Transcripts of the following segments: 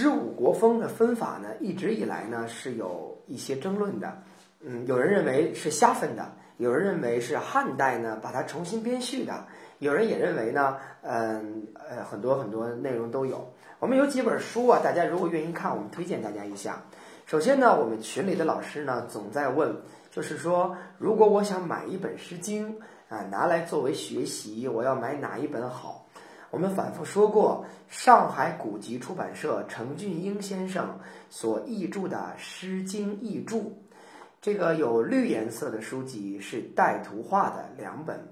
十五国风的分法呢，一直以来呢是有一些争论的。嗯，有人认为是瞎分的，有人认为是汉代呢把它重新编序的，有人也认为呢，嗯呃很多很多内容都有。我们有几本书啊，大家如果愿意看，我们推荐大家一下。首先呢，我们群里的老师呢总在问，就是说如果我想买一本《诗经》啊，拿来作为学习，我要买哪一本好？我们反复说过，上海古籍出版社程俊英先生所译著的《诗经译注》。这个有绿颜色的书籍是带图画的两本，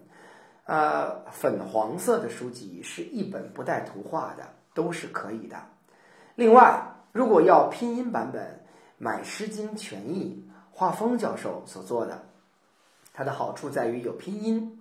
呃，粉黄色的书籍是一本不带图画的，都是可以的。另外，如果要拼音版本，买《诗经全译》，华风教授所做的，它的好处在于有拼音。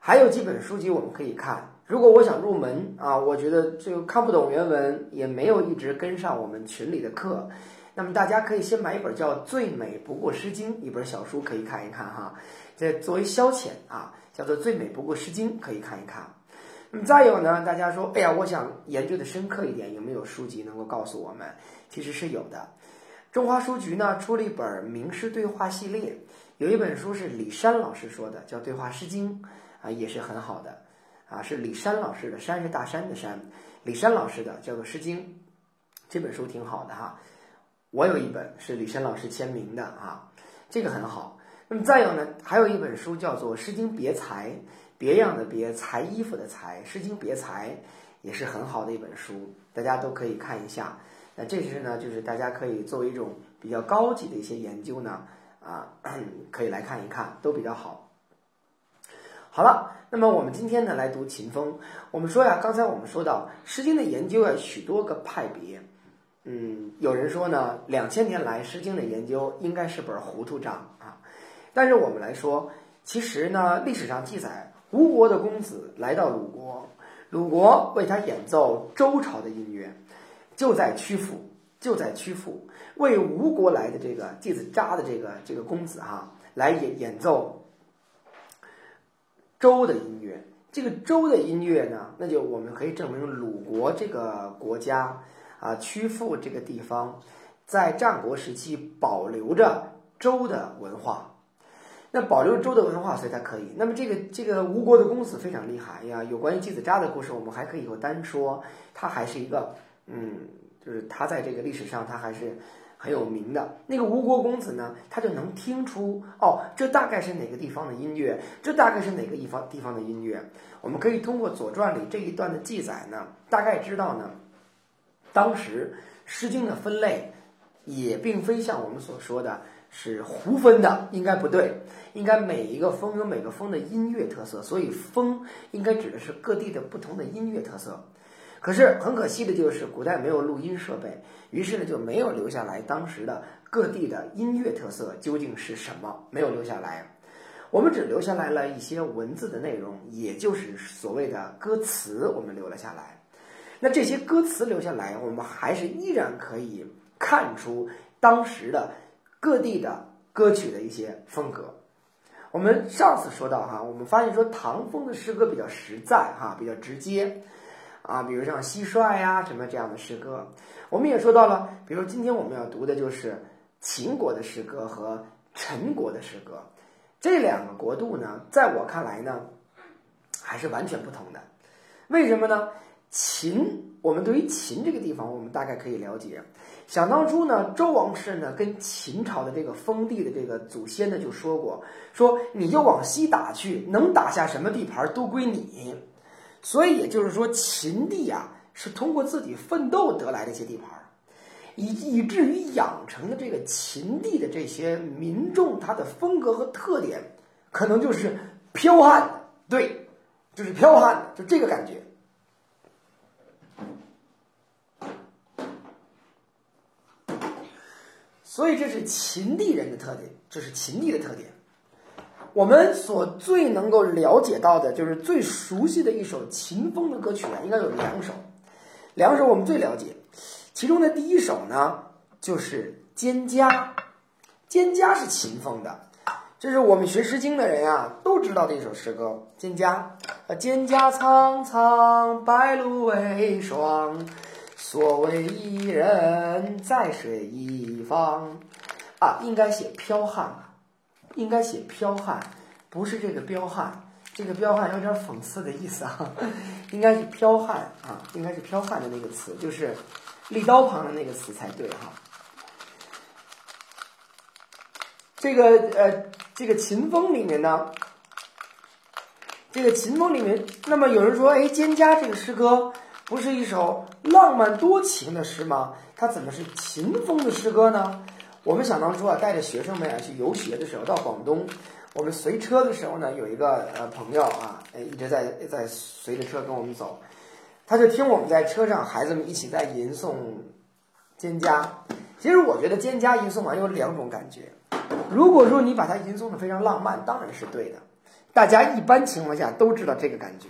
还有几本书籍我们可以看。如果我想入门啊，我觉得这个看不懂原文，也没有一直跟上我们群里的课。那么大家可以先买一本叫《最美不过诗经》一本小书，可以看一看哈。这作为消遣啊，叫做《最美不过诗经》，可以看一看。那么再有呢，大家说，哎呀，我想研究的深刻一点，有没有书籍能够告诉我们？其实是有的。中华书局呢出了一本名师对话系列，有一本书是李山老师说的，叫《对话诗经》，啊，也是很好的，啊，是李山老师的，山是大山的山，李山老师的叫做《诗经》，这本书挺好的哈。我有一本是李山老师签名的啊，这个很好。那么再有呢，还有一本书叫做《诗经别裁》，别样的别，裁衣服的裁，《诗经别裁》也是很好的一本书，大家都可以看一下。那这是呢，就是大家可以作为一种比较高级的一些研究呢，啊，可以来看一看，都比较好。好了，那么我们今天呢来读秦风。我们说呀，刚才我们说到《诗经》的研究啊许多个派别。嗯，有人说呢，两千年来《诗经》的研究应该是本糊涂账啊。但是我们来说，其实呢，历史上记载，吴国的公子来到鲁国，鲁国为他演奏周朝的音乐，就在曲阜，就在曲阜为吴国来的这个季子扎的这个这个公子哈，来演演奏周的音乐。这个周的音乐呢，那就我们可以证明鲁国这个国家。啊，曲阜这个地方，在战国时期保留着周的文化，那保留周的文化，所以它可以。那么这个这个吴国的公子非常厉害呀。有关于季子扎的故事，我们还可以以后单说。他还是一个，嗯，就是他在这个历史上他还是很有名的。那个吴国公子呢，他就能听出哦，这大概是哪个地方的音乐，这大概是哪个地方地方的音乐。我们可以通过《左传》里这一段的记载呢，大概知道呢。当时《诗经》的分类也并非像我们所说的是胡分的，应该不对，应该每一个风有每个风的音乐特色，所以风应该指的是各地的不同的音乐特色。可是很可惜的就是古代没有录音设备，于是呢就没有留下来当时的各地的音乐特色究竟是什么，没有留下来。我们只留下来了一些文字的内容，也就是所谓的歌词，我们留了下来。那这些歌词留下来，我们还是依然可以看出当时的各地的歌曲的一些风格。我们上次说到哈，我们发现说唐风的诗歌比较实在哈，比较直接啊，比如像蟋蟀呀什么这样的诗歌。我们也说到了，比如今天我们要读的就是秦国的诗歌和陈国的诗歌，这两个国度呢，在我看来呢，还是完全不同的。为什么呢？秦，我们对于秦这个地方，我们大概可以了解。想当初呢，周王室呢跟秦朝的这个封地的这个祖先呢就说过，说你就往西打去，能打下什么地盘都归你。所以也就是说，秦地啊是通过自己奋斗得来的一些地盘，以以至于养成的这个秦地的这些民众，他的风格和特点，可能就是剽悍，对，就是剽悍，就这个感觉。所以这是秦地人的特点，这是秦地的特点。我们所最能够了解到的，就是最熟悉的一首秦风的歌曲啊，应该有两首。两首我们最了解，其中的第一首呢，就是《蒹葭》。《蒹葭》是秦风的，这是我们学《诗经》的人啊都知道的一首诗歌，《蒹葭》。啊，蒹葭苍苍，白露为霜。所谓伊人，在水一方。啊，应该写剽悍？应该写剽悍，不是这个彪悍。这个彪悍有点讽刺的意思啊，应该是剽悍啊，应该是剽悍的那个词，就是立刀旁的那个词才对哈。这个呃，这个秦风里面呢，这个秦风里面，那么有人说，哎，《蒹葭》这个诗歌不是一首浪漫多情的诗吗？它怎么是秦风的诗歌呢？我们想当初啊，带着学生们啊去游学的时候，到广东，我们随车的时候呢，有一个呃朋友啊，一直在在随着车跟我们走，他就听我们在车上孩子们一起在吟诵《蒹葭》。其实我觉得《蒹葭》吟诵完有两种感觉。如果说你把它吟诵的非常浪漫，当然是对的，大家一般情况下都知道这个感觉。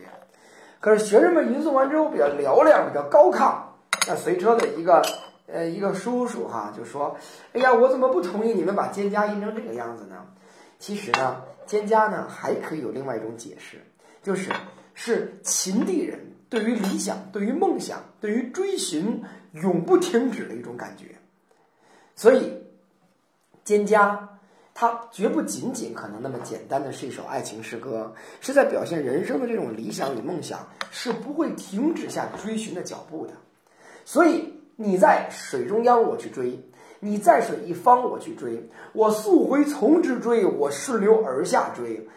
可是学生们吟诵完之后比较嘹亮，比较高亢，那随车的一个。呃，一个叔叔哈就说：“哎呀，我怎么不同意你们把蒹葭印成这个样子呢？”其实呢，蒹葭呢还可以有另外一种解释，就是是秦地人对于理想、对于梦想、对于追寻永不停止的一种感觉。所以，蒹葭它绝不仅仅可能那么简单的是一首爱情诗歌，是在表现人生的这种理想与梦想是不会停止下追寻的脚步的。所以。你在水中央，我去追；你在水一方，我去追。我溯洄从之追，我顺流而下追。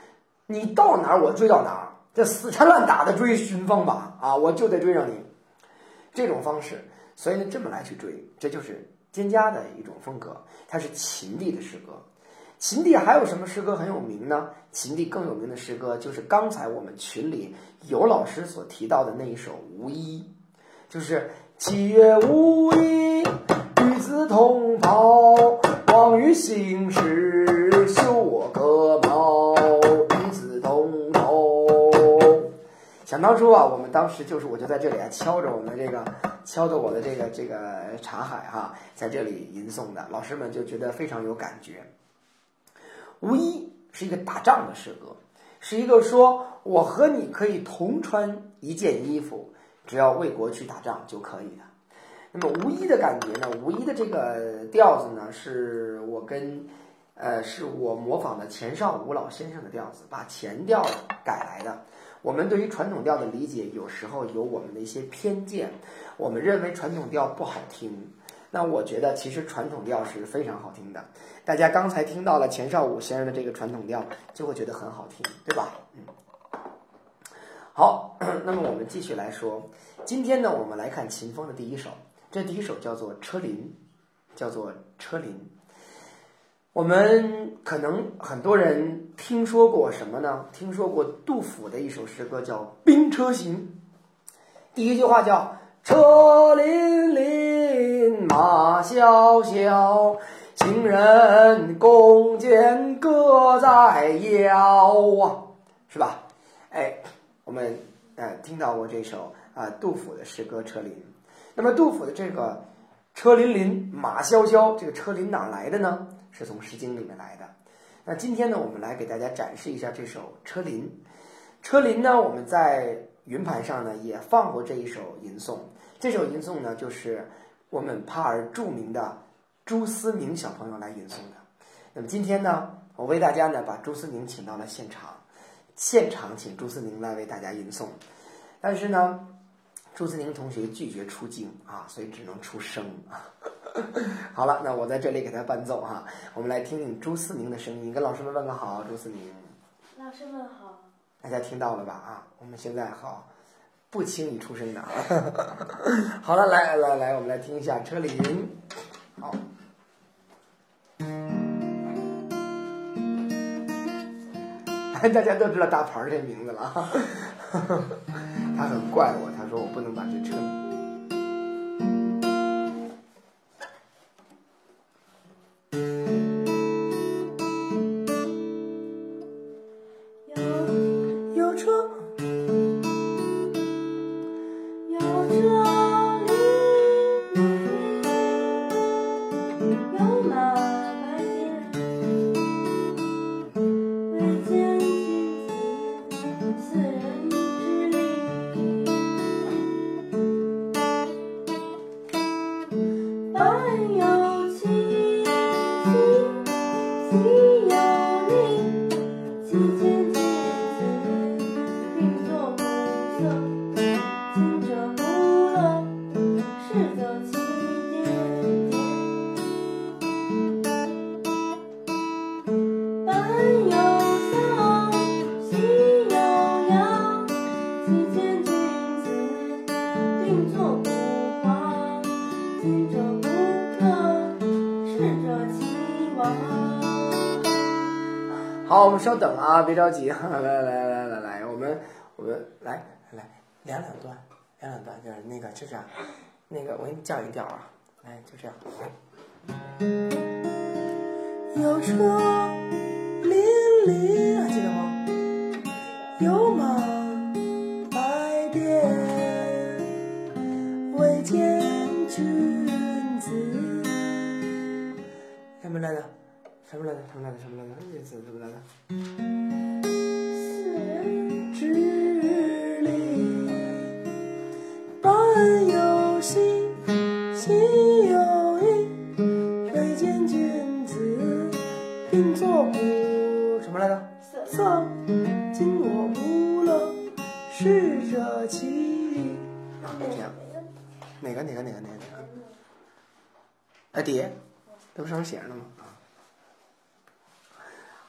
你到哪儿，我追到哪儿。这死缠烂打的追寻方法啊，我就得追上你。这种方式，所以呢，这么来去追，这就是蒹葭的一种风格。它是秦地的诗歌。秦地还有什么诗歌很有名呢？秦地更有名的诗歌就是刚才我们群里有老师所提到的那一首《无衣》，就是。七月无衣，与子同袍。望与兴师，修我戈矛。与子同舟。想当初啊，我们当时就是，我就在这里啊，敲着我们这个，敲着我的这个这个茶海哈，在这里吟诵的。老师们就觉得非常有感觉。无衣是一个打仗的诗歌，是一个说我和你可以同穿一件衣服。只要为国去打仗就可以的。那么无一的感觉呢？无一的这个调子呢，是我跟呃，是我模仿的钱绍吴老先生的调子，把前调改来的。我们对于传统调的理解，有时候有我们的一些偏见。我们认为传统调不好听，那我觉得其实传统调是非常好听的。大家刚才听到了钱绍武先生的这个传统调，就会觉得很好听，对吧？嗯。好，那么我们继续来说，今天呢，我们来看秦风的第一首，这第一首叫做《车林》，叫做《车林》。我们可能很多人听说过什么呢？听说过杜甫的一首诗歌叫《兵车行》，第一句话叫“车辚辚，马萧萧，行人弓箭各在腰”啊，是吧？哎。我们呃听到过这首啊杜甫的诗歌《车辚》，那么杜甫的这个“车辚辚，马萧萧”，这个“车辚”哪来的呢？是从《诗经》里面来的。那今天呢，我们来给大家展示一下这首《车辚》。《车辚》呢，我们在云盘上呢也放过这一首吟诵。这首吟诵呢，就是我们帕尔著名的朱思明小朋友来吟诵的。那么今天呢，我为大家呢把朱思明请到了现场。现场请朱思宁来为大家吟诵，但是呢，朱思宁同学拒绝出镜啊，所以只能出声啊。好了，那我在这里给他伴奏哈，我们来听听朱思宁的声音，跟老师们问个好，朱思宁。老师们好。大家听到了吧？啊，我们现在好，不轻易出声的啊。好了，来来来，我们来听一下车林，好。大家都知道大牌这名字了，他很怪我，他说我不能把这车。稍等啊，别着急，来来来来来来，我们我们来来两两段，两两段就是那个就这样，那个我给你降一调啊，来就这样。有车莅莅，还记得吗？有马什么来着？什么来着？什么来着？意思什么来着？四人之礼，伴有喜，喜有意，未见君子，并作鼓。什么来着？色，今我不乐，逝者其礼。啊，这样，哪个哪个哪个哪个哪个？啊，底，这不上面写着呢吗？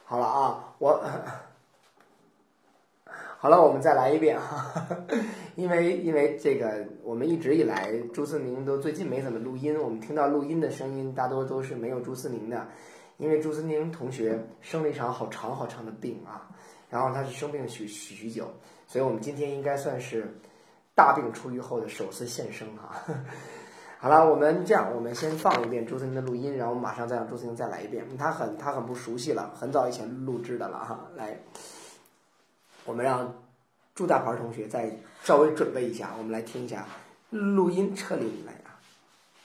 好了啊，我。好了，我们再来一遍哈，因为因为这个，我们一直以来朱思明都最近没怎么录音，我们听到录音的声音大多都是没有朱思明的，因为朱思明同学生了一场好长好长的病啊，然后他是生病许许许久，所以我们今天应该算是大病初愈后的首次现身哈。好了，我们这样，我们先放一遍朱思明的录音，然后马上再让朱思明再来一遍，他很他很不熟悉了，很早以前录制的了哈，来。我们让朱大牌同学再稍微准备一下，我们来听一下录音车里来啊，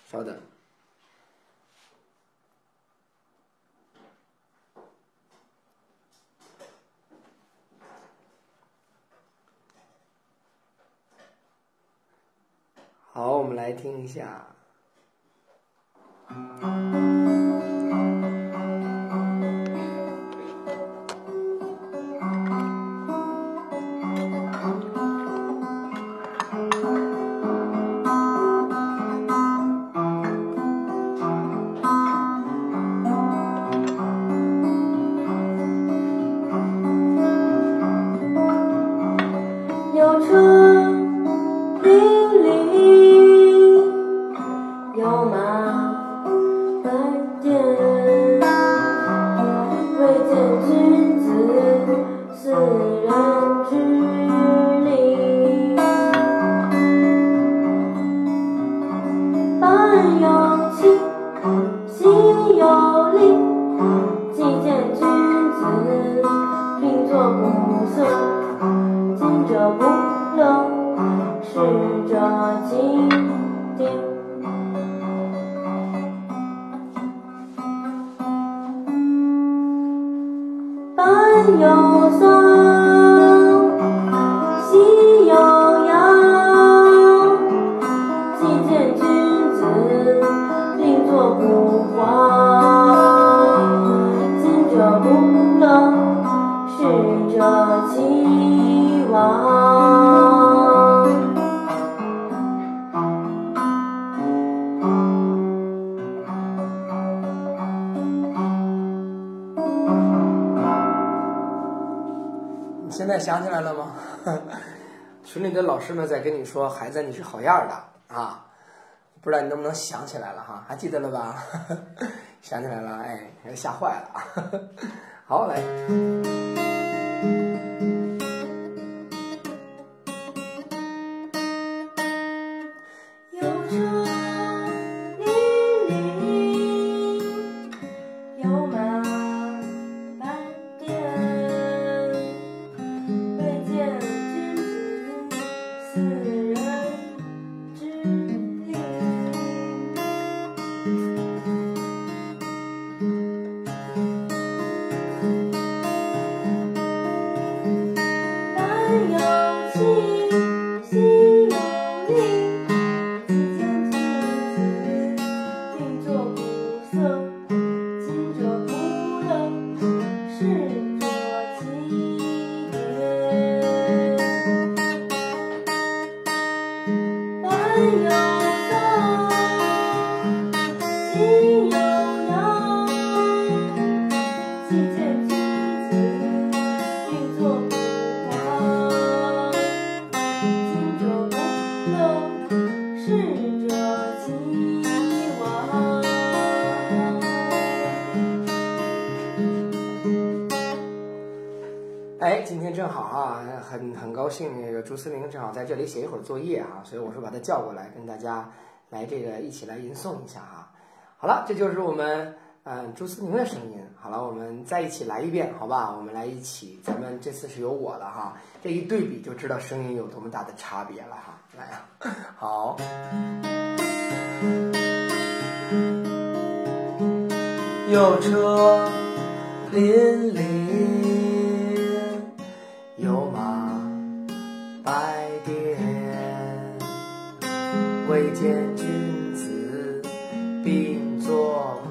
稍等。好，我们来听一下。想起来了吗？群里的老师们在跟你说：“孩子，你是好样的啊！”不知道你能不能想起来了哈？还记得了吧？想起来了，哎，吓坏了。好，来。好啊，很很高兴，那个朱思明正好在这里写一会儿作业哈、所以我说把他叫过来，跟大家来这个一起来吟诵一下哈、好了，这就是我们嗯朱思明的声音。好了，我们再一起来一遍，好吧？我们来一起，咱们这次是有我了哈，这一对比就知道声音有多么大的差别了哈。来啊，好。有车辚辚，有马白颠，未见君子并作古，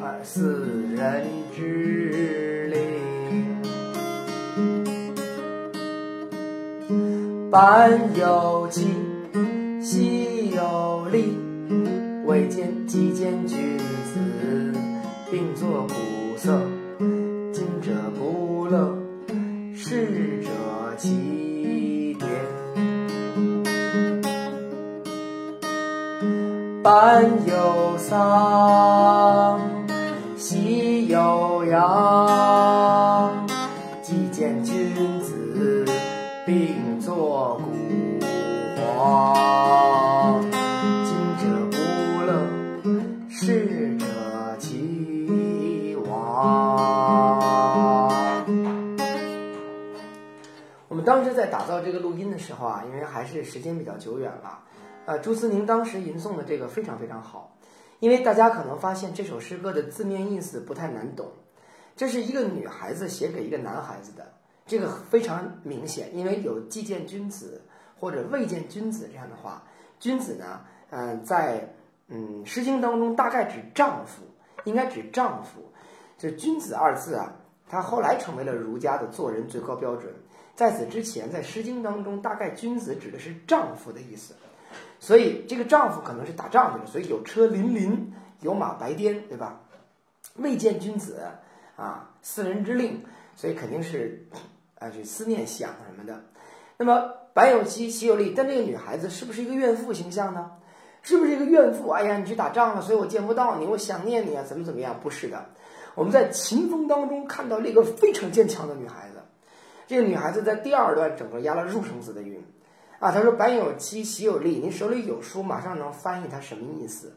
而四人之令。班有期，夕有令，未见既见君子并作鼓瑟。班有丧，喜有阳，既见君子并作鼓簧。今者不乐，逝者其亡。我们当时在打造这个录音的时候啊，因为还是时间比较久远了，呃，朱思宁当时吟诵的这个非常非常好，因为大家可能发现这首诗歌的字面意思不太难懂，这是一个女孩子写给一个男孩子的，这个非常明显，因为有既见君子或者未见君子这样的话，君子呢，嗯、在嗯《诗经》当中大概指丈夫，应该指丈夫，这“君子”二字啊，它后来成为了儒家的做人最高标准。在此之前，在《诗经》当中，大概“君子”指的是丈夫的意思，所以这个丈夫可能是打仗去了，所以有车辚辚，有马白颠，对吧？未见君子啊，四人之令，所以肯定是啊去思念想什么的。那么白有期，喜有力，但这个女孩子是不是一个怨妇形象呢？是不是一个怨妇？哎呀，你去打仗了，所以我见不到你，我想念你啊，怎么怎么样？不是的，我们在秦风当中看到了一个非常坚强的女孩子。这个女孩子在第二段整个押了入声字的韵，啊，他说“板有期，喜有力”，你手里有书，马上能翻译它什么意思。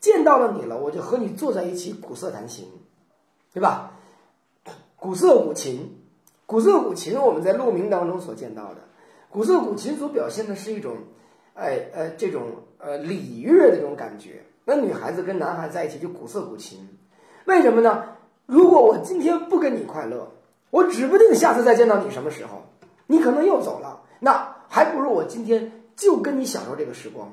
见到了你了，我就和你坐在一起，鼓瑟弹琴，对吧？鼓瑟古琴，鼓瑟古琴，我们在鹿鸣当中所见到的，鼓瑟古琴所表现的是一种，哎呃，这种呃礼乐的这种感觉。那女孩子跟男孩子在一起就鼓瑟古琴，为什么呢？如果我今天不跟你快乐，我指不定下次再见到你什么时候，你可能又走了，那还不如我今天就跟你享受这个时光。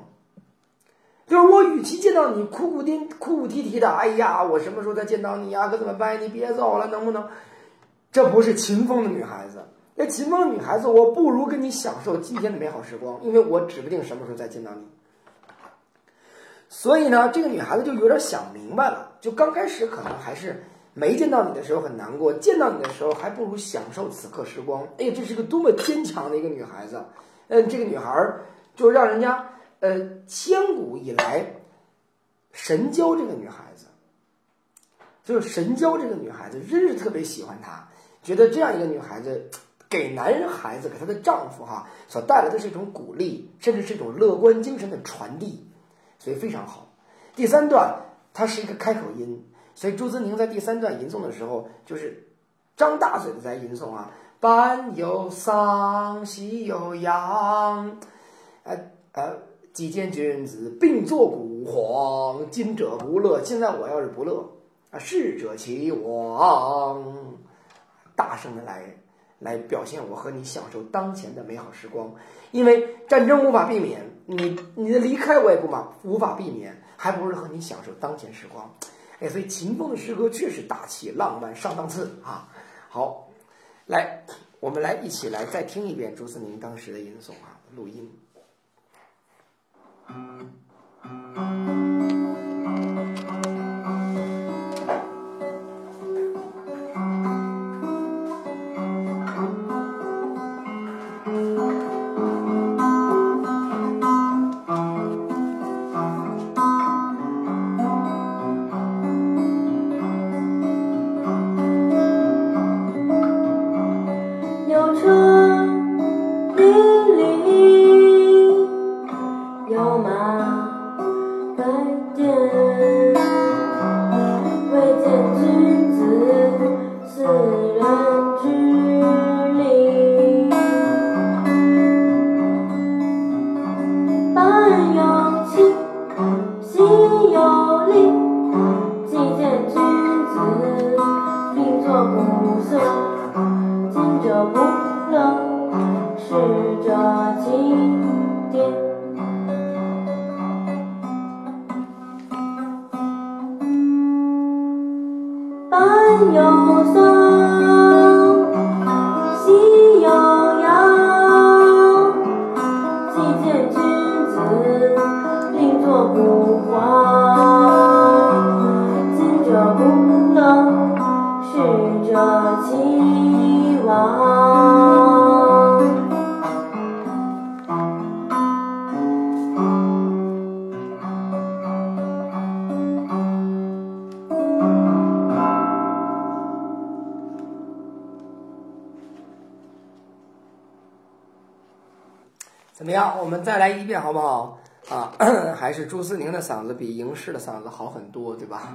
就是我与其见到你哭哭啼哭哭啼啼的，哎呀，我什么时候再见到你呀？可怎么办？你别走了，能不能？这不是秦风的女孩子。那秦风女孩子，我不如跟你享受今天的美好时光，因为我指不定什么时候再见到你。所以呢，这个女孩子就有点想明白了，就刚开始可能还是没见到你的时候很难过，见到你的时候还不如享受此刻时光。哎，这是个多么坚强的一个女孩子！嗯，这个女孩儿就让人家呃，千古以来，神交这个女孩子，就是神交这个女孩子，真是特别喜欢她，觉得这样一个女孩子给男人孩子，给她的丈夫哈，所带来的是一种鼓励，甚至是一种乐观精神的传递，所以非常好。第三段它是一个开口音，所以朱自宁在第三段吟诵的时候，就是张大嘴的在吟诵啊，班有丧，喜有阳，呃呃。既见君子并作鼓簧，今者不乐。现在我要是不乐，啊，逝者其亡。大声的来来表现我和你享受当前的美好时光，因为战争无法避免，你你的离开我也不嘛无法避免，还不如和你享受当前时光。哎，所以秦风的诗歌确实大气浪漫上档次啊。好，来，我们来一起来再听一遍朱思宁当时的吟诵啊，录音。再来一遍好不好？啊，还是朱思宁的嗓子比赢氏的嗓子好很多，对吧？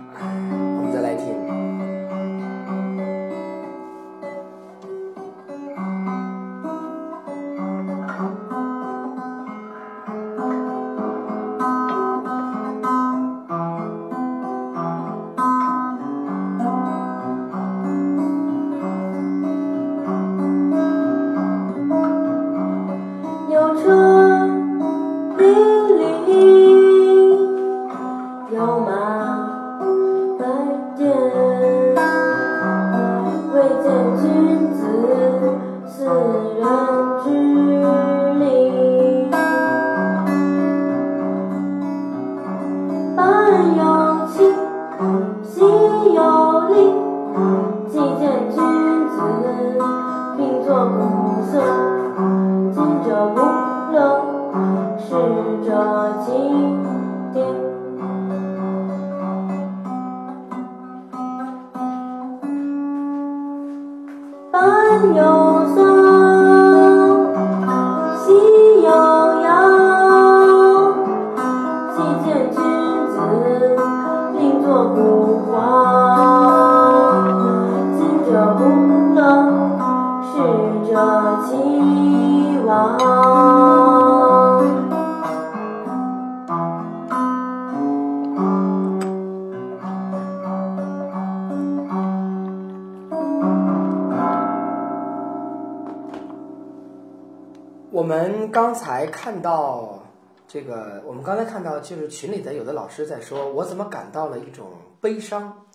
刚才看到这个，我们刚才看到就是群里的有的老师在说，我怎么感到了一种悲伤？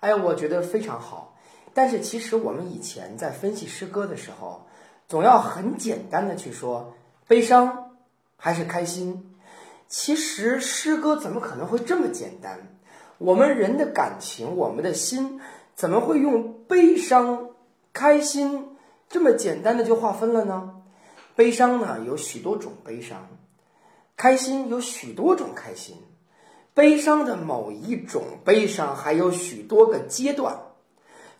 哎，我觉得非常好。但是其实我们以前在分析诗歌的时候，总要很简单的去说悲伤还是开心。其实诗歌怎么可能会这么简单？我们人的感情，我们的心，怎么会用悲伤、开心这么简单的就划分了呢？悲伤呢有许多种悲伤，开心有许多种开心，悲伤的某一种悲伤还有许多个阶段，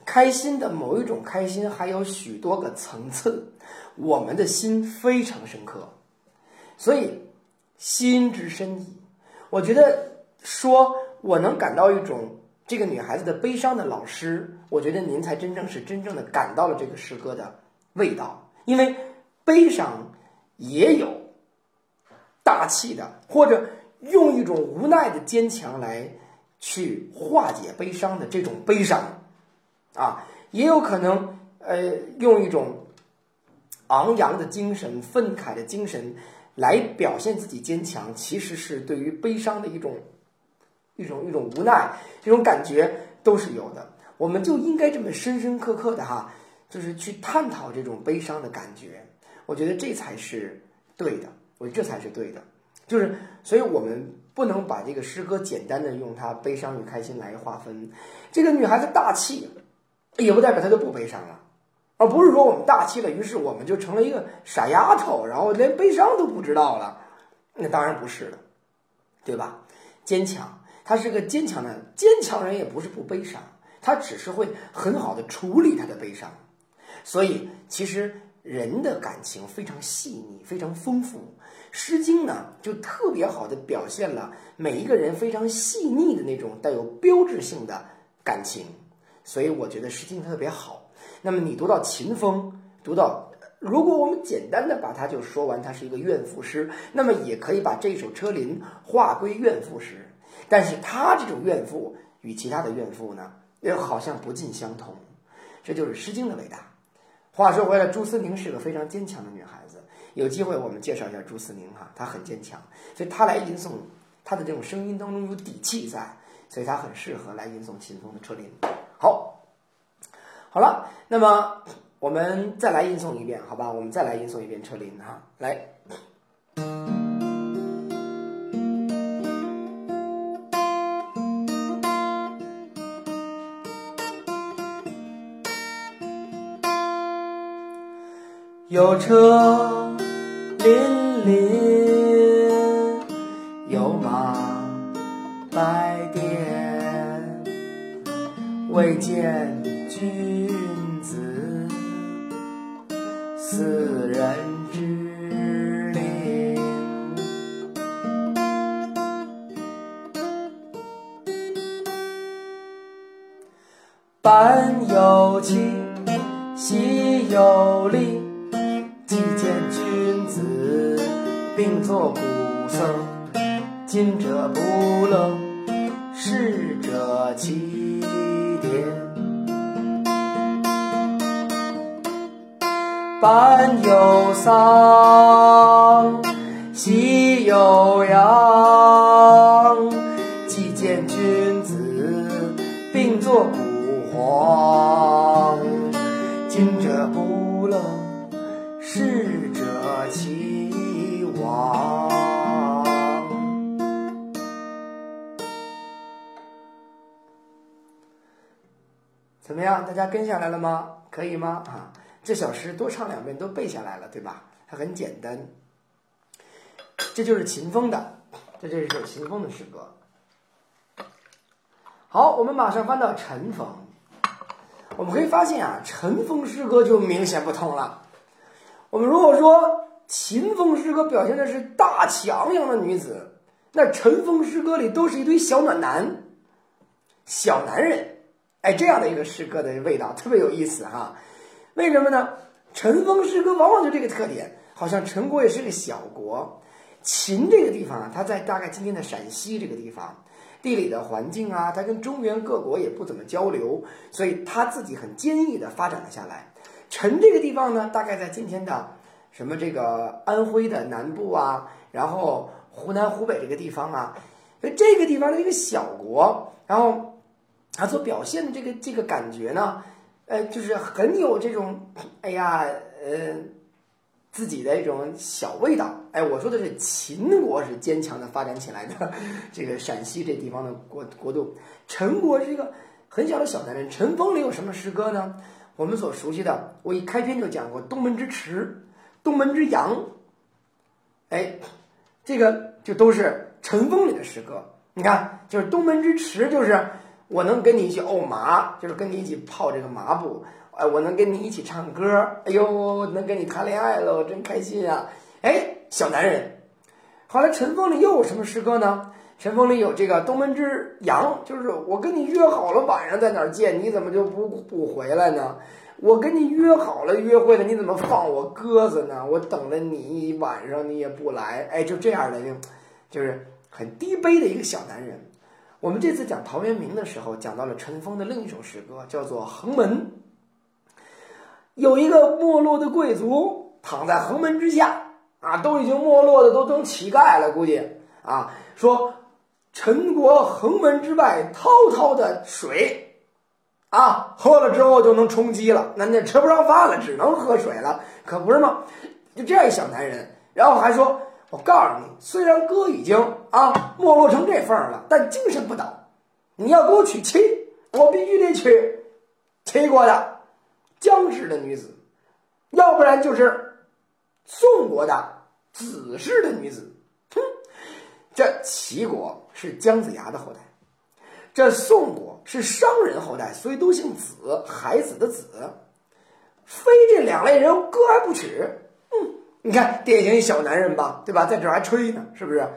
开心的某一种开心还有许多个层次。我们的心非常深刻，所以心之深矣。我觉得说我能感到一种这个女孩子的悲伤的老师，我觉得您才真正是真正的感到了这个诗歌的味道，因为。悲伤也有大气的，或者用一种无奈的坚强来去化解悲伤的这种悲伤，啊，也有可能呃用一种昂扬的精神、愤慨的精神来表现自己坚强，其实是对于悲伤的一种一种一种无奈，这种感觉都是有的。我们就应该这么深深刻刻的哈，就是去探讨这种悲伤的感觉。我觉得这才是对的，我觉得这才是对的，就是，所以我们不能把这个诗歌简单的用它悲伤与开心来划分。这个女孩子大气，也不代表她就不悲伤了，而不是说我们大气了，于是我们就成了一个傻丫头，然后连悲伤都不知道了。那当然不是了，对吧？坚强，她是个坚强的坚强人，也不是不悲伤，她只是会很好的处理她的悲伤。所以其实。人的感情非常细腻，非常丰富。诗经》呢，就特别好的表现了每一个人非常细腻的那种带有标志性的感情，所以我觉得《诗经》特别好。那么你读到秦风，读到，如果我们简单的把它就说完，它是一个怨妇诗，那么也可以把这首车林划归怨妇诗。但是他这种怨妇与其他的怨妇呢，又好像不尽相同。这就是《诗经》的伟大。话说回来，朱思宁是个非常坚强的女孩子。有机会我们介绍一下朱思宁哈，她很坚强，所以她来吟诵，她的这种声音当中有底气在，所以她很适合来吟诵秦风的《车林》。好，好了，那么我们再来吟诵一遍，好吧？我们再来吟诵一遍《车林》哈，来。有车辚辚，有马白颠，未见并作古僧。今者不乐，逝者其颠。班有丧，喜有阳。大家跟下来了吗？可以吗？啊，这小诗多唱两遍都背下来了，对吧？它很简单。这就是秦风的，这这是秦风的诗歌。好，我们马上翻到陈风。我们可以发现啊，陈风诗歌就明显不同了。我们如果说秦风诗歌表现的是大强样的女子，那陈风诗歌里都是一堆小暖男、小男人，哎，这样的一个诗歌的味道特别有意思哈。为什么呢？陈风诗歌往往就这个特点，好像陈国也是个小国，秦这个地方啊，它在大概今天的陕西这个地方，地理的环境啊，它跟中原各国也不怎么交流，所以它自己很坚毅的发展了下来。陈这个地方呢，大概在今天的什么这个安徽的南部啊，然后湖南、湖北这个地方啊，所以这个地方的一个小国，然后他所表现的这个这个感觉呢，呃，就是很有这种，哎呀，呃，自己的一种小味道。哎，我说的是秦国是坚强的发展起来的，这个陕西这地方的国国度，陈国是一个很小的小男人。陈风里有什么诗歌呢？我们所熟悉的，我一开篇就讲过《东门之池》《东门之阳》，哎，这个就都是陈风里的诗歌。你看，就是《东门之池》，就是我能跟你一起沤麻，就是跟你一起泡这个麻布，哎，我能跟你一起唱歌，哎呦，能跟你谈恋爱了，我真开心啊！哎，小男人。后来陈风里又有什么诗歌呢？陈风里有这个东门之阳，就是我跟你约好了晚上在哪儿见，你怎么就不不回来呢？我跟你约好了约会了，你怎么放我鸽子呢？我等了你一晚上，你也不来，哎，就这样的，就就是很低卑的一个小男人。我们这次讲陶渊明的时候，讲到了陈封的另一首诗歌，叫做《横门》。有一个没落的贵族躺在横门之下，啊，都已经没落的都成乞丐了，估计啊，说。陈国横门之外滔滔的水，啊，喝了之后就能充饥了，那那吃不上饭了，只能喝水了，可不是吗？就这样一小男人，然后还说：“我告诉你，虽然哥已经啊没落成这份儿了，但精神不倒。你要给我娶妻，我必须得娶齐国的姜氏的女子，要不然就是宋国的子氏的女子。哼，这齐国。”是姜子牙的后代，这宋国是商人后代，所以都姓子，孩子的子，非这两类人割而不娶。你看典型一小男人吧，对吧？在这儿还吹呢，是不是？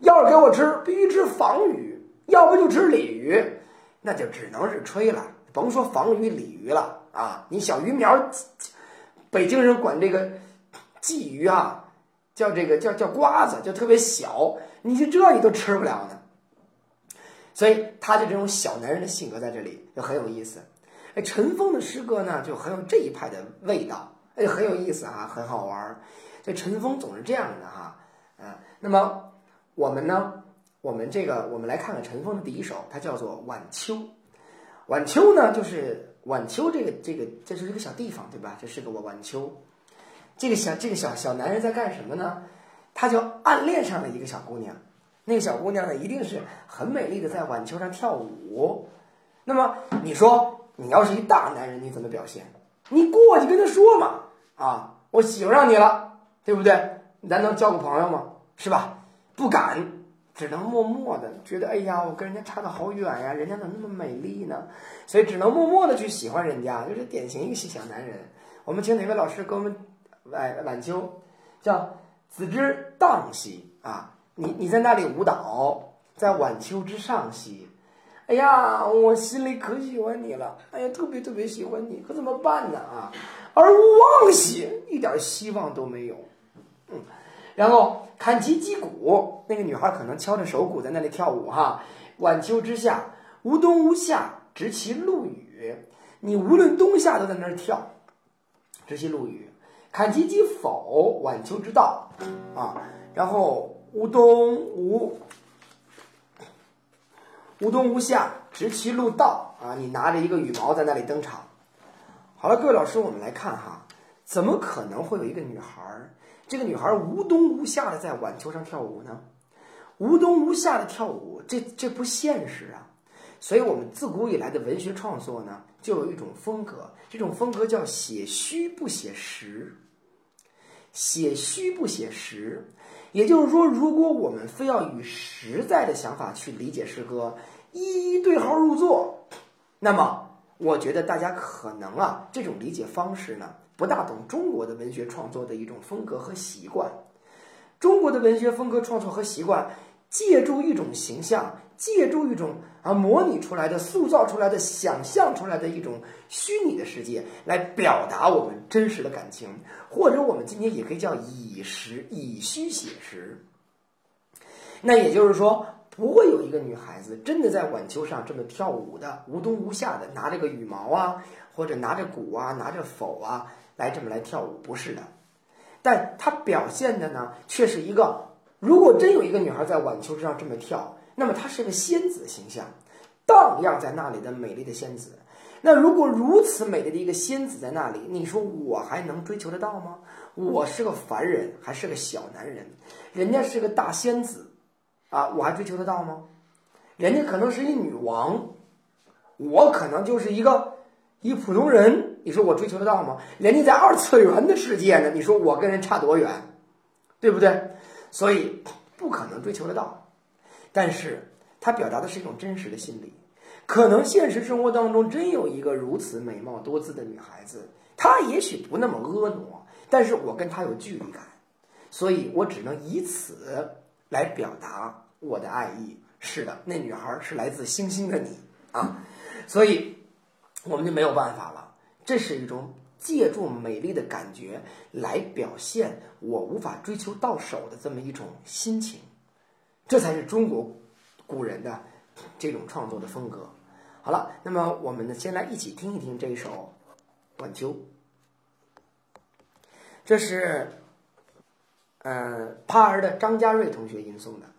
要是给我吃，必须吃房鱼，要不就吃鲤鱼，那就只能是吹了。甭说房鱼、鲤鱼了啊，你小鱼苗，北京人管这个鲫鱼啊，叫这个叫叫瓜子，就特别小，你就这你都吃不了呢。所以他的这种小男人的性格在这里就很有意思。哎，陈峰的诗歌呢就很有这一派的味道，那就，很有意思啊，很好玩儿。这陈峰总是这样的哈，啊，那么我们呢，我们这个我们来看看陈峰的第一首，它叫做《晚秋》。晚秋呢，就是晚秋这个这个这是一个小地方，对吧？这是个晚晚秋。这个小这个小小男人在干什么呢？他就暗恋上了一个小姑娘。那个小姑娘呢，一定是很美丽的，在晚秋上跳舞。那么你说，你要是一大男人，你怎么表现？你过去跟他说嘛，啊，我喜欢上你了，对不对？难能交个朋友吗？是吧？不敢，只能默默的觉得，哎呀，我跟人家差的好远呀，人家怎么那么美丽呢？所以只能默默的去喜欢人家，就是典型一个小男人。我们请哪位老师给我们晚晚秋，叫子之荡兮啊。你你在那里舞蹈，在晚秋之上兮，哎呀，我心里可喜欢你了，哎呀，特别特别喜欢你，可怎么办呢啊？而勿忘兮，一点希望都没有，嗯，然后看其击鼓，那个女孩可能敲着手鼓在那里跳舞哈。晚秋之下，无冬无夏，执其陆羽，你无论冬夏都在那儿跳，执其陆羽，看其击否，晚秋之道啊，然后。无冬无无冬无夏，执其路道啊！你拿着一个羽毛在那里登场。好了，各位老师，我们来看哈，怎么可能会有一个女孩儿？这个女孩儿无冬无夏的在晚秋上跳舞呢？无冬无夏的跳舞，这这不现实啊！所以我们自古以来的文学创作呢，就有一种风格，这种风格叫写虚不写实，写虚不写实。也就是说，如果我们非要以实在的想法去理解诗歌，一一对号入座，那么我觉得大家可能啊，这种理解方式呢，不大懂中国的文学创作的一种风格和习惯。中国的文学风格创作和习惯，借助一种形象。借助一种啊模拟出来的、塑造出来的、想象出来的一种虚拟的世界来表达我们真实的感情，或者我们今天也可以叫以实以虚写实。那也就是说，不会有一个女孩子真的在晚秋上这么跳舞的，无冬无夏的，拿着个羽毛啊，或者拿着鼓啊，拿着否啊，来这么来跳舞，不是的。但她表现的呢，却是一个，如果真有一个女孩在晚秋之上这么跳。那么她是个仙子形象，荡漾在那里的美丽的仙子。那如果如此美丽的一个仙子在那里，你说我还能追求得到吗？我是个凡人，还是个小男人，人家是个大仙子，啊，我还追求得到吗？人家可能是一女王，我可能就是一个一普通人，你说我追求得到吗？人家在二次元的世界呢，你说我跟人差多远，对不对？所以不可能追求得到。但是，他表达的是一种真实的心理。可能现实生活当中真有一个如此美貌多姿的女孩子，她也许不那么婀娜，但是我跟她有距离感，所以我只能以此来表达我的爱意。是的，那女孩是来自星星的你啊，所以我们就没有办法了。这是一种借助美丽的感觉来表现我无法追求到手的这么一种心情。这才是中国古人的这种创作的风格。好了，那么我们呢，先来一起听一听这一首《晚秋》。这是呃帕儿的张家瑞同学吟诵的。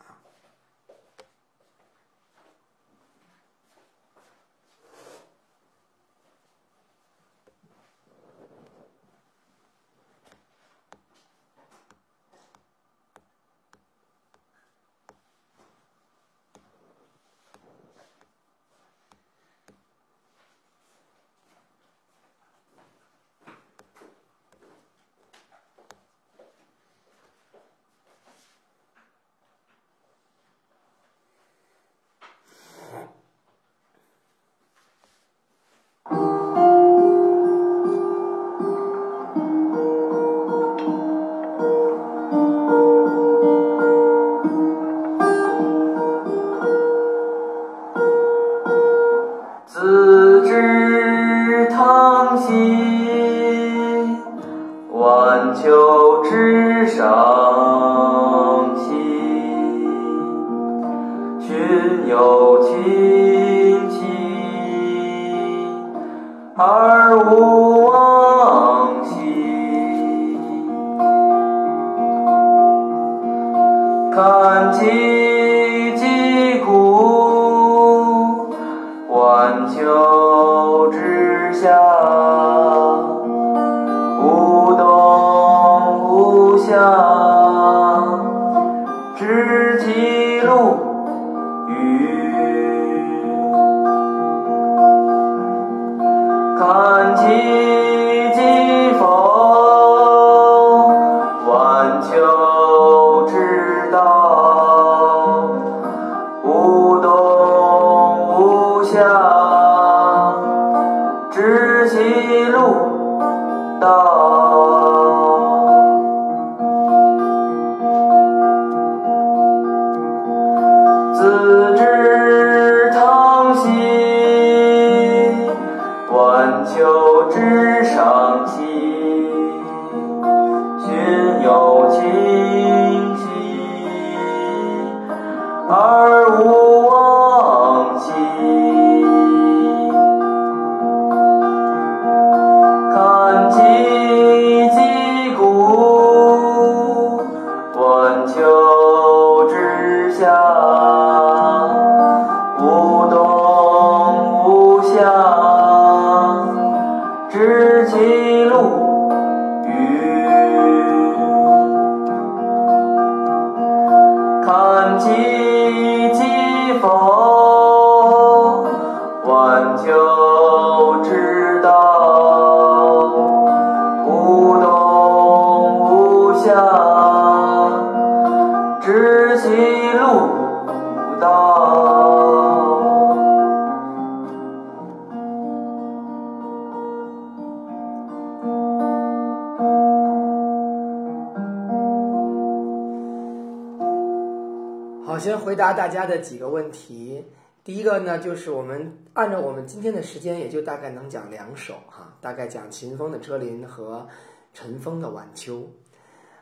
回答大家的几个问题。第一个呢，就是我们按照我们今天的时间，也就大概能讲两首哈，大概讲秦风的《车林》和陈峰的《晚秋》。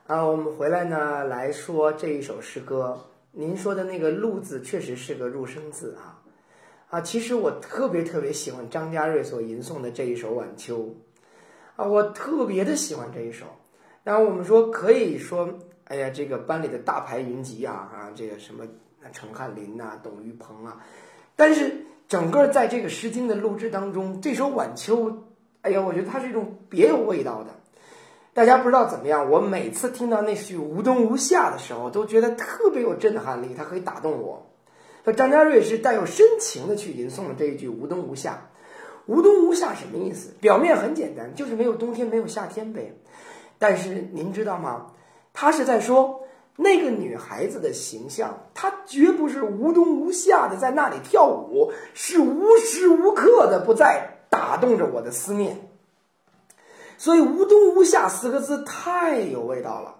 啊，我们回来呢来说这一首诗歌。您说的那个“路”字确实是个入声字啊。啊，其实我特别特别喜欢张家瑞所吟诵的这一首《晚秋》啊，我特别的喜欢这一首。然后，我们说可以说，哎呀，这个班里的大牌云集啊啊，这个什么陈翰林呐、董玉鹏啊，但是整个在这个《诗经》的录制当中，这首《晚秋》，哎呀，我觉得它是一种别有味道的。大家不知道怎么样，我每次听到那句“无冬无夏”的时候，都觉得特别有震撼力，它可以打动我。说张家瑞是带有深情的去吟诵了这一句“无冬无夏”。无冬无夏什么意思？表面很简单，就是没有冬天，没有夏天呗。但是您知道吗？他是在说那个女孩子的形象，她绝不是无冬无夏的在那里跳舞，是无时无刻的不在打动着我的思念。所以“无冬无夏”四个字太有味道了。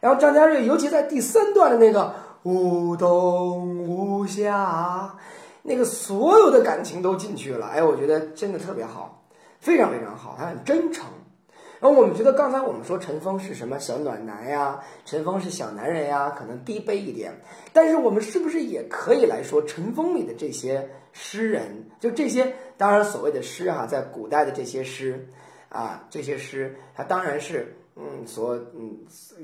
然后张家瑞尤其在第三段的那个“无冬无夏”，那个所有的感情都进去了。哎，我觉得真的特别好，非常非常好，他很真诚。那我们觉得刚才我们说陈峰是什么小暖男呀，陈峰是小男人呀，可能低卑一点。但是我们是不是也可以来说陈峰里的这些诗人，就这些当然所谓的诗哈、在古代的这些诗啊，这些诗它当然是嗯所嗯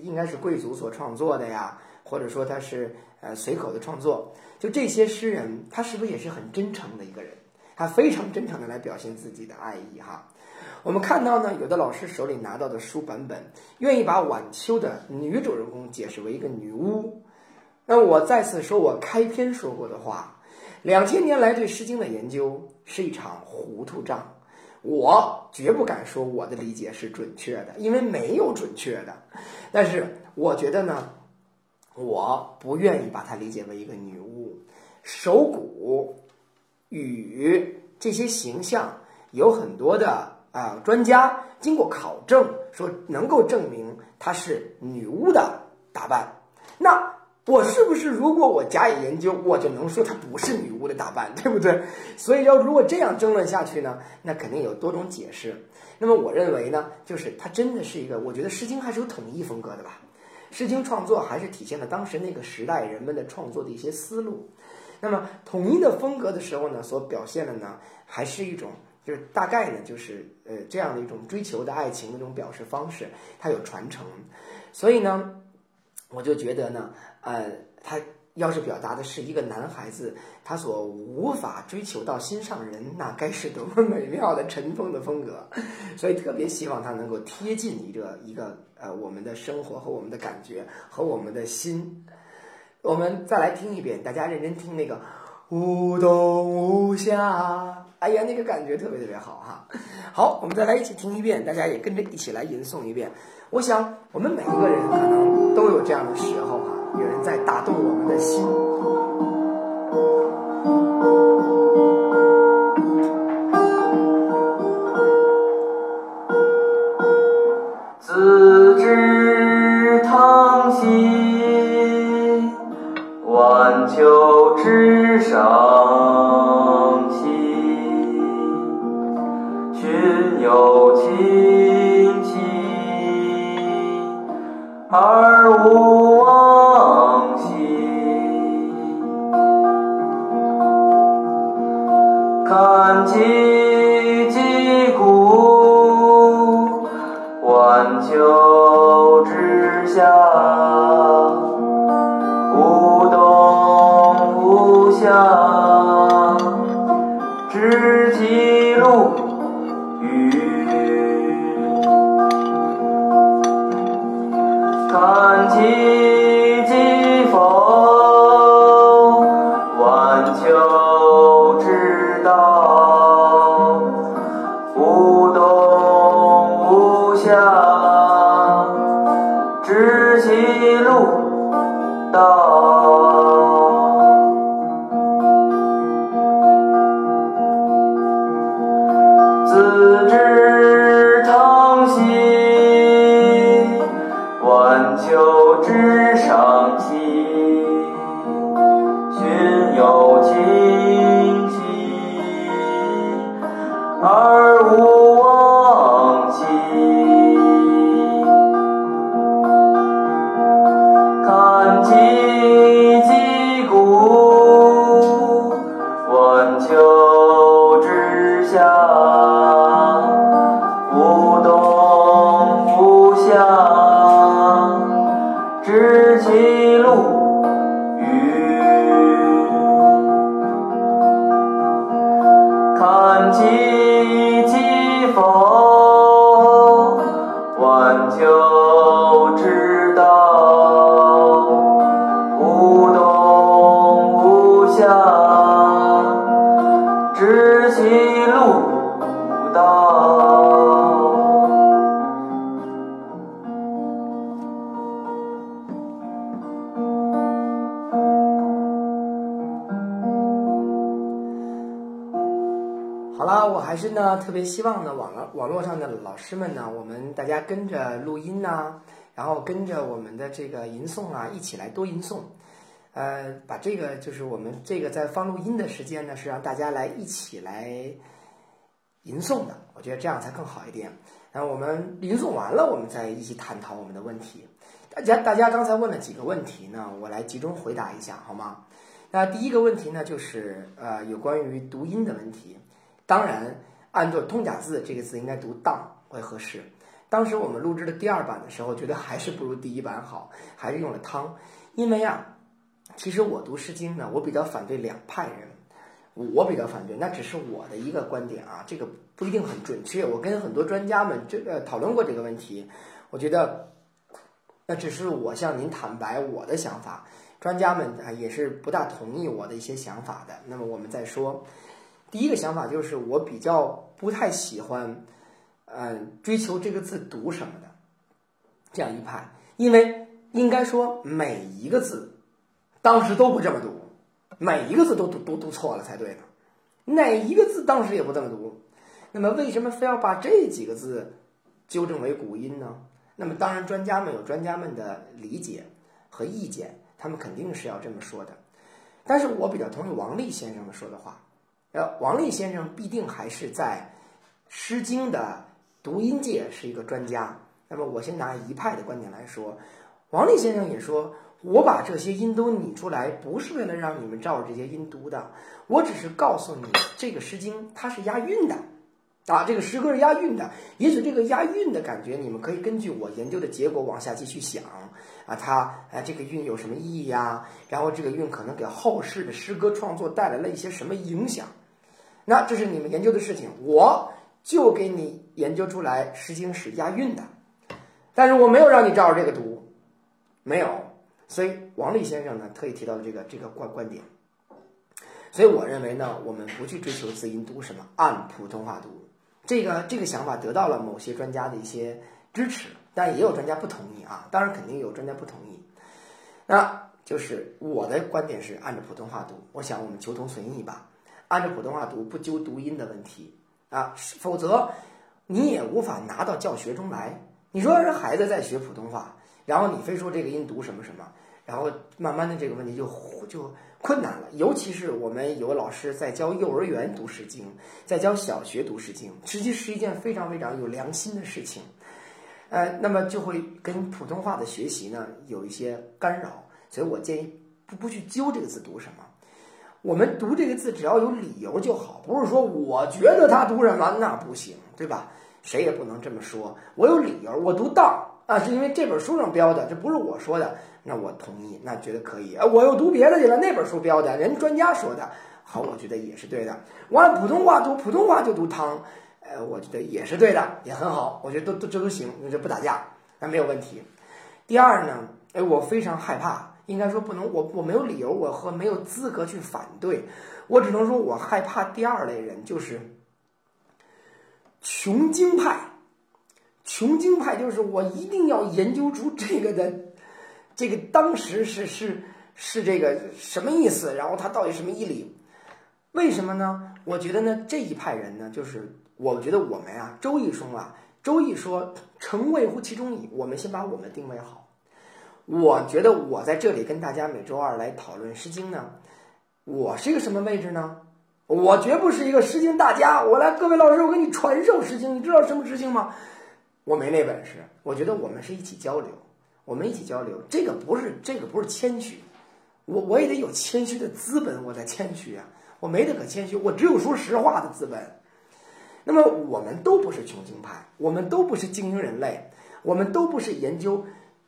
应该是贵族所创作的呀，或者说他是呃随口的创作。就这些诗人，他是不是也是很真诚的一个人？他非常真诚的来表现自己的爱意哈。我们看到呢，有的老师手里拿到的书版本，愿意把晚秋的女主人公解释为一个女巫。那我再次说，我开篇说过的话，两千年来对《诗经》的研究是一场糊涂账。我绝不敢说我的理解是准确的，因为没有准确的。但是我觉得呢，我不愿意把它理解为一个女巫。手鼓、与这些形象有很多的啊、专家经过考证说能够证明她是女巫的打扮。那我是不是如果我加以研究，我就能说它不是女巫的打扮，对不对？所以要如果这样争论下去呢，那肯定有多种解释。那么我认为呢，就是它真的是一个，我觉得《诗经》还是有统一风格的吧，《诗经》创作还是体现了当时那个时代人们的创作的一些思路。那么统一的风格的时候呢，所表现的呢，还是一种就是大概呢，就是呃这样的一种追求的爱情的一种表示方式，它有传承。所以呢，我就觉得呢，呃，他要是表达的是一个男孩子他所无法追求到心上人，那该是多么美妙的尘封的风格。所以特别希望他能够贴近一个一个呃我们的生活和我们的感觉和我们的心。我们再来听一遍，大家认真听那个无冬无夏，哎呀，那个感觉特别特别好哈。好，我们再来一起听一遍，大家也跟着一起来吟诵一遍。我想，我们每一个人可能都有这样的时候哈，有人在打动我们的心。齐路到希望呢网络网络上的老师们呢，我们大家跟着录音呐、然后跟着我们的这个吟诵啊，一起来多吟诵。呃，把这个就是我们这个在放录音的时间呢，是让大家来一起来吟诵的，我觉得这样才更好一点。然后我们吟诵完了，我们再一起探讨我们的问题。大家大家刚才问了几个问题呢，我来集中回答一下好吗？那第一个问题呢，就是呃有关于读音的问题。当然，按照通假字这个字应该读“当”会合适。当时我们录制的第二版的时候，觉得还是不如第一版好，还是用了“汤”，因为啊，其实我读《诗经》呢，我比较反对两派人，我比较反对，那只是我的一个观点啊，这个不一定很准确。我跟很多专家们这个讨论过这个问题，我觉得那只是我向您坦白我的想法，专家们啊也是不大同意我的一些想法的。那么我们再说，第一个想法就是我比较不太喜欢，嗯，追求这个字读什么的这样一派，因为应该说每一个字当时都不这么读，每一个字都读都读错了才对呢，哪一个字当时也不这么读，那么为什么非要把这几个字纠正为古音呢？那么当然，专家们有专家们的理解和意见，他们肯定是要这么说的。但是我比较同意王力先生的说的话，呃，王力先生必定还是在《诗经》的读音界是一个专家。那么我先拿一派的观点来说，王力先生也说，我把这些音都拟出来，不是为了让你们照着这些音读的，我只是告诉你，这个《诗经》它是押韵的。啊，这个诗歌是押韵的，也许这个押韵的感觉，你们可以根据我研究的结果往下继续想啊，它哎这个韵有什么意义呀？然后这个韵可能给后世的诗歌创作带来了一些什么影响？那这是你们研究的事情，我就给你研究出来《诗经》是押韵的，但是我没有让你照着这个读，没有。所以王力先生呢特意提到了这个这个观观点，所以我认为呢，我们不去追求字音读什么，按普通话读。这个这个想法得到了某些专家的一些支持，但也有专家不同意啊。当然，肯定有专家不同意。那就是我的观点是按着普通话读。我想我们求同存异吧，按照普通话读，不揪读音的问题啊，否则你也无法拿到教学中来。你说这孩子在学普通话，然后你非说这个音读什么什么，然后慢慢的这个问题就就。困难了，尤其是我们有老师在教幼儿园读《诗经》，在教小学读《诗经》，实际是一件非常非常有良心的事情，呃，那么就会跟普通话的学习呢有一些干扰，所以我建议不不去揪这个字读什么，我们读这个字只要有理由就好，不是说我觉得他读什么那不行，对吧？谁也不能这么说，我有理由，我读道啊，是因为这本书上标的，这不是我说的。那我同意，那觉得可以。我又读别的去了，那本书标的，人专家说的，好，我觉得也是对的。我按普通话读，普通话就读汤，呃，我觉得也是对的，也很好。我觉得都都这都行，这不打架，那没有问题。第二呢，哎，我非常害怕，应该说不能，我我没有理由，我和没有资格去反对，我只能说我害怕第二类人，就是穷经派。穷经派就是我一定要研究出这个的。这个当时是是是这个什么意思？然后他到底什么义理？为什么呢？我觉得呢，这一派人呢，就是我觉得我们啊，《周易》中啊，《周易》说“成谓乎其中矣”。我们先把我们定位好。我觉得我在这里跟大家每周二来讨论《诗经》呢，我是一个什么位置呢？我绝不是一个《诗经》大家。我来，各位老师，我给你传授《诗经》，你知道什么《诗经》吗？我没那本事。我觉得我们是一起交流。我们一起交流，这个不是这个不是谦虚，我我也得有谦虚的资本，我才谦虚啊，我没得可谦虚，我只有说实话的资本。那么我们都不是穷经派，我们都不是精英人类，我们都不是研究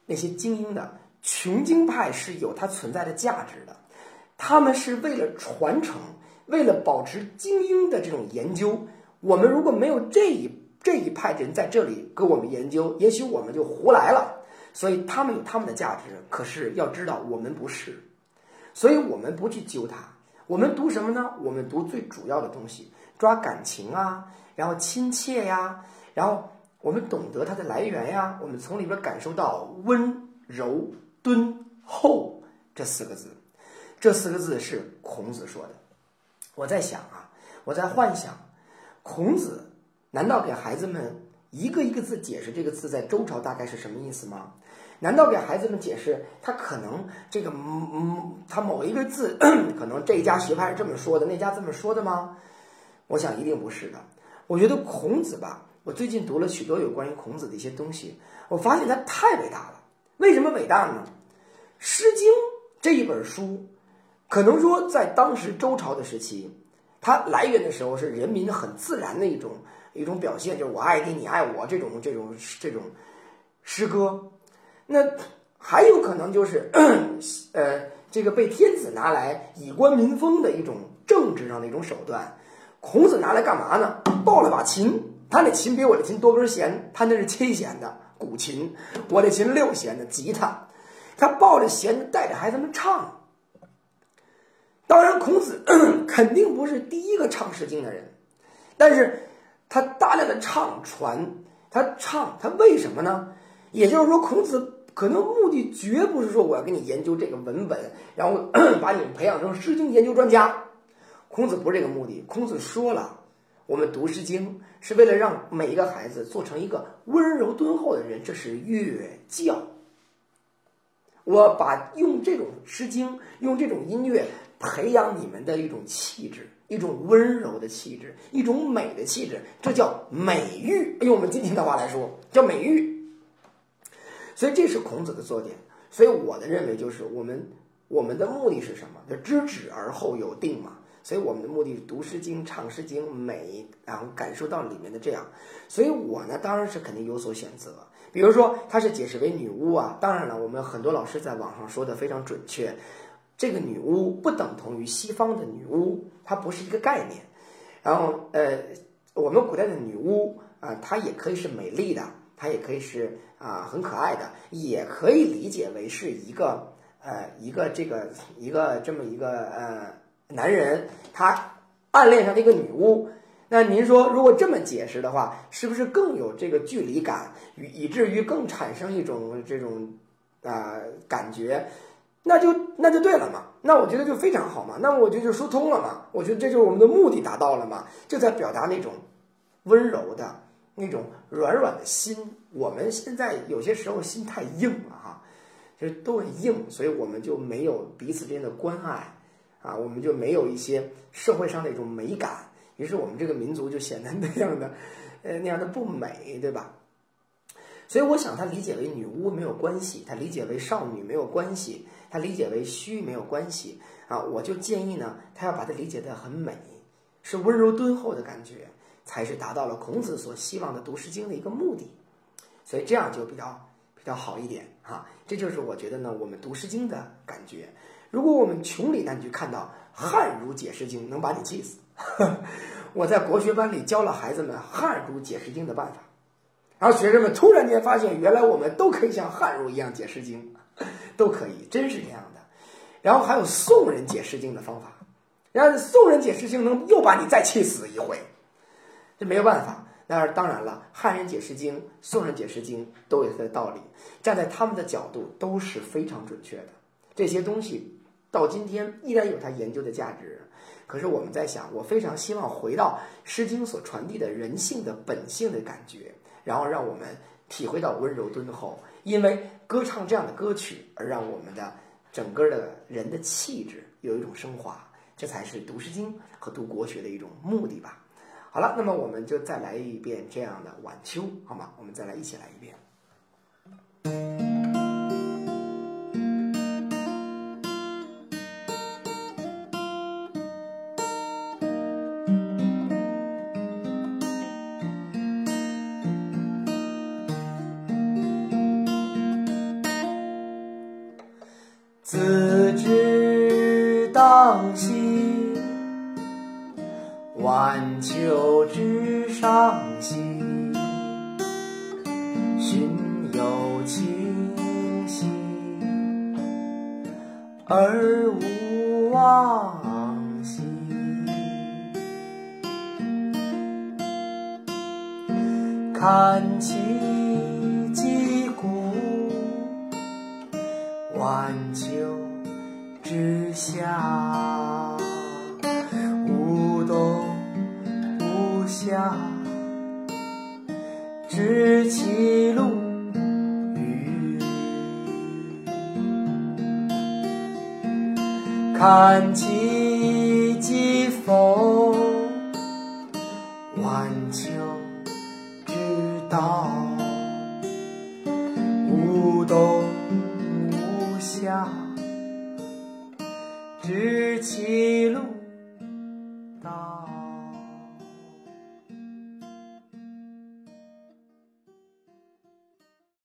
那些精英的穷经派是有它存在的价值的，他们是为了传承，为了保持精英的这种研究。我们如果没有这一这一派人在这里跟我们研究，也许我们就胡来了。所以他们有他们的价值，可是要知道我们不是，所以我们不去揪它。我们读什么呢？我们读最主要的东西，抓感情啊，然后亲切呀，然后我们懂得它的来源呀，我们从里边感受到温柔、敦厚这四个字。这四个字是孔子说的。我在想啊，我在幻想，孔子难道给孩子们一个一个字解释这个字在周朝大概是什么意思吗？难道给孩子们解释他可能这个嗯嗯，他某一个字 可能这一家学派是这么说的，那家这么说的吗？我想一定不是的。我觉得孔子吧，我最近读了许多有关于孔子的一些东西，我发现他太伟大了。为什么伟大呢？《诗经》这一本书，可能说在当时周朝的时期，它来源的时候是人民很自然的一种一种表现，就是我爱你，你爱我这种这种这种诗歌。那还有可能就是，呃，这个被天子拿来以官民风的一种政治上的一种手段。孔子拿来干嘛呢？抱了把琴，他那琴比我的琴多根弦，他那是七弦的古琴，我的琴六弦的吉他。他抱着弦带着孩子们唱。当然，孔子 肯定不是第一个唱《诗经》的人，但是他大量的唱传，他唱他为什么呢？也就是说，孔子。可能目的绝不是说我要跟你研究这个文本，然后 把你们培养成《诗经》研究专家。孔子不是这个目的。孔子说了，我们读《诗经》是为了让每一个孩子做成一个温柔敦厚的人，这是乐教。我把用这种《诗经》，用这种音乐培养你们的一种气质，一种温柔的气质，一种美的气质，这叫美育。用我们今天的话来说，叫美育。所以这是孔子的作点。所以我的认为就是，我们我们的目的是什么？就知止而后有定嘛。所以我们的目的是读《诗经》、唱《诗经》，美，然后感受到里面的这样。所以我呢，当然是肯定有所选择。比如说，它是解释为女巫啊。当然了，我们很多老师在网上说的非常准确，这个女巫不等同于西方的女巫，它不是一个概念。然后，呃，我们古代的女巫啊，她也可以是美丽的，她也可以是啊很可爱的，也可以理解为是一个呃一个这个一个这么一个呃。男人他暗恋上了一个女巫，那您说如果这么解释的话，是不是更有这个距离感，以以至于更产生一种这种啊感觉？那就那就对了嘛，那我觉得就非常好嘛，那我觉得就疏通了嘛，我觉得这就是我们的目的达到了嘛，就在表达那种温柔的那种软软的心。我们现在有些时候心太硬了哈，就是都很硬，所以我们就没有彼此之间的关爱。啊，我们就没有一些社会上的一种美感，于是我们这个民族就显得那样的，呃，那样的不美，对吧？所以我想，他理解为女巫没有关系，他理解为少女没有关系，他理解为虚没有关系啊。我就建议呢，他要把它理解的很美，是温柔敦厚的感觉，才是达到了孔子所希望的读《诗经》的一个目的。所以这样就比较比较好一点哈。这就是我觉得呢，我们读《诗经》的感觉。如果我们穷理难局看到汉儒解释经，能把你气死。我在国学班里教了孩子们汉儒解释经的办法，然后学生们突然间发现，原来我们都可以像汉儒一样解释经，都可以，真是这样的。然后还有宋人解释经的方法，然后宋人解释经能又把你再气死一回，这没有办法。那当然了，汉人解释经、宋人解释经都有它的道理，站在他们的角度都是非常准确的。这些东西。到今天依然有它研究的价值，可是我们在想，我非常希望回到《诗经》所传递的人性的本性的感觉，然后让我们体会到温柔敦厚，因为歌唱这样的歌曲而让我们的整个的人的气质有一种升华，这才是读《诗经》和读国学的一种目的吧。好了，那么我们就再来一遍这样的《晚秋》，好吗？我们再来一起来一遍。